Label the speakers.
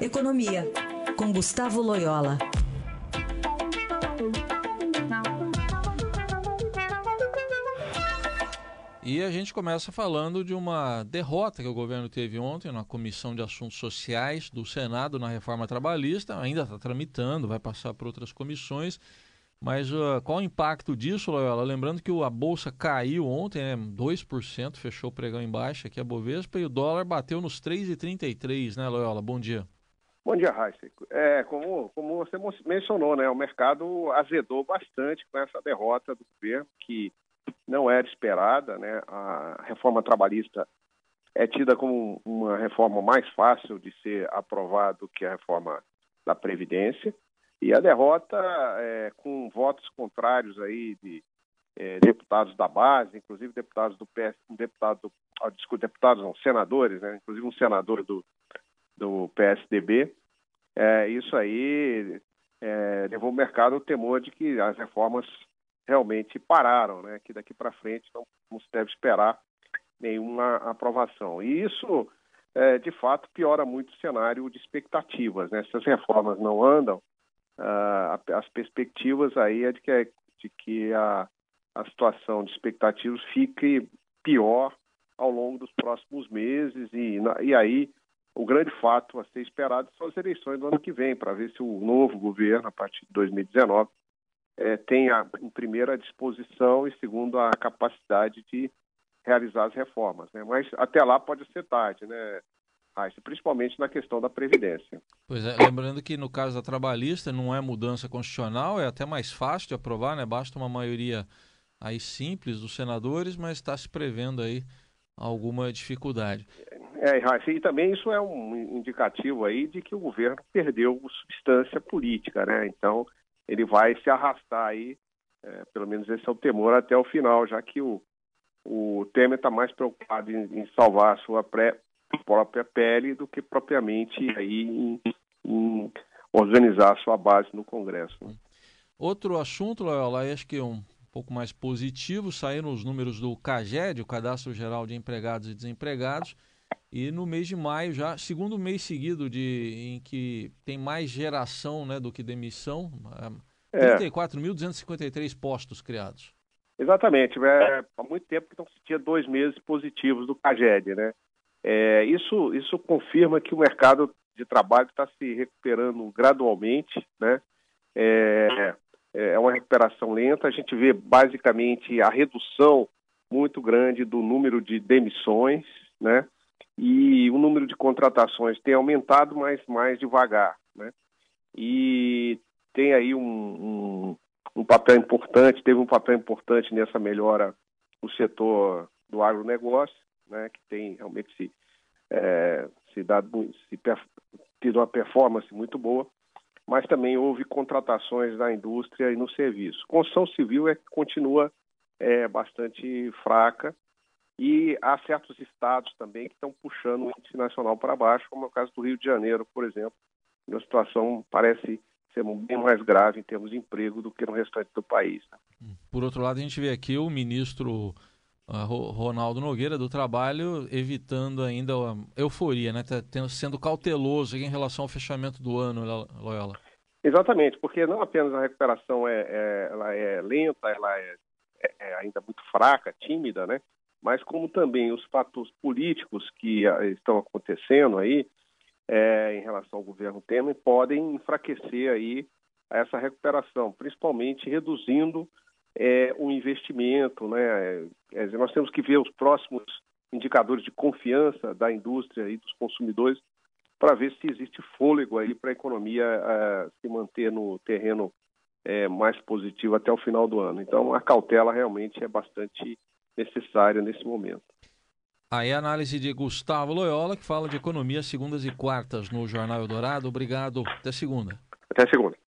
Speaker 1: Economia, com Gustavo Loyola.
Speaker 2: E a gente começa falando de uma derrota que o governo teve ontem na Comissão de Assuntos Sociais do Senado na reforma trabalhista. Ainda está tramitando, vai passar por outras comissões. Mas uh, qual o impacto disso, Loyola? Lembrando que a Bolsa caiu ontem, né, 2%, fechou o pregão em baixa aqui a Bovespa, e o dólar bateu nos 3,33, né, Loyola? Bom dia.
Speaker 3: Bom dia, Raíssa. É, como, como você mencionou, né, o mercado azedou bastante com essa derrota do governo, que não era esperada. Né? A reforma trabalhista é tida como uma reforma mais fácil de ser aprovada do que a reforma da Previdência. E a derrota, é, com votos contrários aí de é, deputados da base, inclusive deputados do PS, um deputado, do, desculpa, deputados não, senadores, né? inclusive um senador do, do PSDB, é, isso aí é, levou o mercado ao temor de que as reformas realmente pararam, né? que daqui para frente não, não, se deve esperar nenhuma aprovação. E isso, é, de fato, piora muito o cenário de expectativas. Né? Se as reformas não andam, as perspectivas aí é de que, de que a, a situação de expectativas fique pior ao longo dos próximos meses e, e aí o grande fato a ser esperado são as eleições do ano que vem, para ver se o novo governo, a partir de 2019, é, tem, a, em primeira, a disposição e, segundo, a capacidade de realizar as reformas. Né? Mas até lá pode ser tarde, né, Raíssa? Principalmente na questão da Previdência.
Speaker 2: Pois é, lembrando que no caso da trabalhista não é mudança constitucional, é até mais fácil de aprovar, né? Basta uma maioria aí simples dos senadores, mas está se prevendo aí alguma dificuldade.
Speaker 3: É, e também isso é um indicativo aí de que o governo perdeu substância política, né? Então, ele vai se arrastar aí, é, pelo menos esse é o temor, até o final, já que o, o Temer está mais preocupado em, em salvar a sua pré, própria pele do que propriamente aí em, em organizar a sua base no Congresso.
Speaker 2: Outro assunto, Loyola, acho que um pouco mais positivo, saíram os números do CAGED, o Cadastro Geral de Empregados e Desempregados, e no mês de maio, já segundo mês seguido de, em que tem mais geração né, do que demissão, é. 34.253 postos criados.
Speaker 3: Exatamente. É, há muito tempo que não se tinha dois meses positivos do CAGED. Né? É, isso, isso confirma que o mercado de trabalho está se recuperando gradualmente. Né? É, é uma recuperação lenta. A gente vê basicamente a redução muito grande do número de demissões, né? E o número de contratações tem aumentado, mas mais devagar. Né? E tem aí um, um, um, papel importante, teve um papel importante nessa melhora o setor do agronegócio, né, que tem realmente se, é, se, dado, se tido uma performance muito boa, mas também houve contratações na indústria e no serviço. Construção civil é que continua é, bastante fraca, e há certos estados também que estão puxando o índice nacional para baixo, como é o caso do Rio de Janeiro, por exemplo. E a situação parece ser bem mais grave em termos de emprego do que no restante do país. Né?
Speaker 2: Por outro lado, a gente vê aqui o ministro uh, Ronaldo Nogueira do Trabalho evitando ainda a euforia, né? Tá sendo cauteloso em relação ao fechamento do ano, Loyola.
Speaker 3: Exatamente, porque não apenas a recuperação é, é ela é lenta, ela é, é, é ainda muito fraca, tímida, né? Mas como também os fatos políticos que ah, estão acontecendo aí é, em relação ao governo Temer podem enfraquecer aí essa recuperação, principalmente reduzindo é, o investimento, né? É, nós temos que ver os próximos indicadores de confiança da indústria e dos consumidores para ver se existe fôlego aí para a economia uh, se manter no terreno é, mais positivo até o final do ano. Então, a cautela realmente é bastante necessária nesse momento.
Speaker 2: Aí a análise de Gustavo Loyola, que fala de economia segundas e quartas no Jornal Eldorado. Obrigado. Até segunda.
Speaker 3: Até segunda.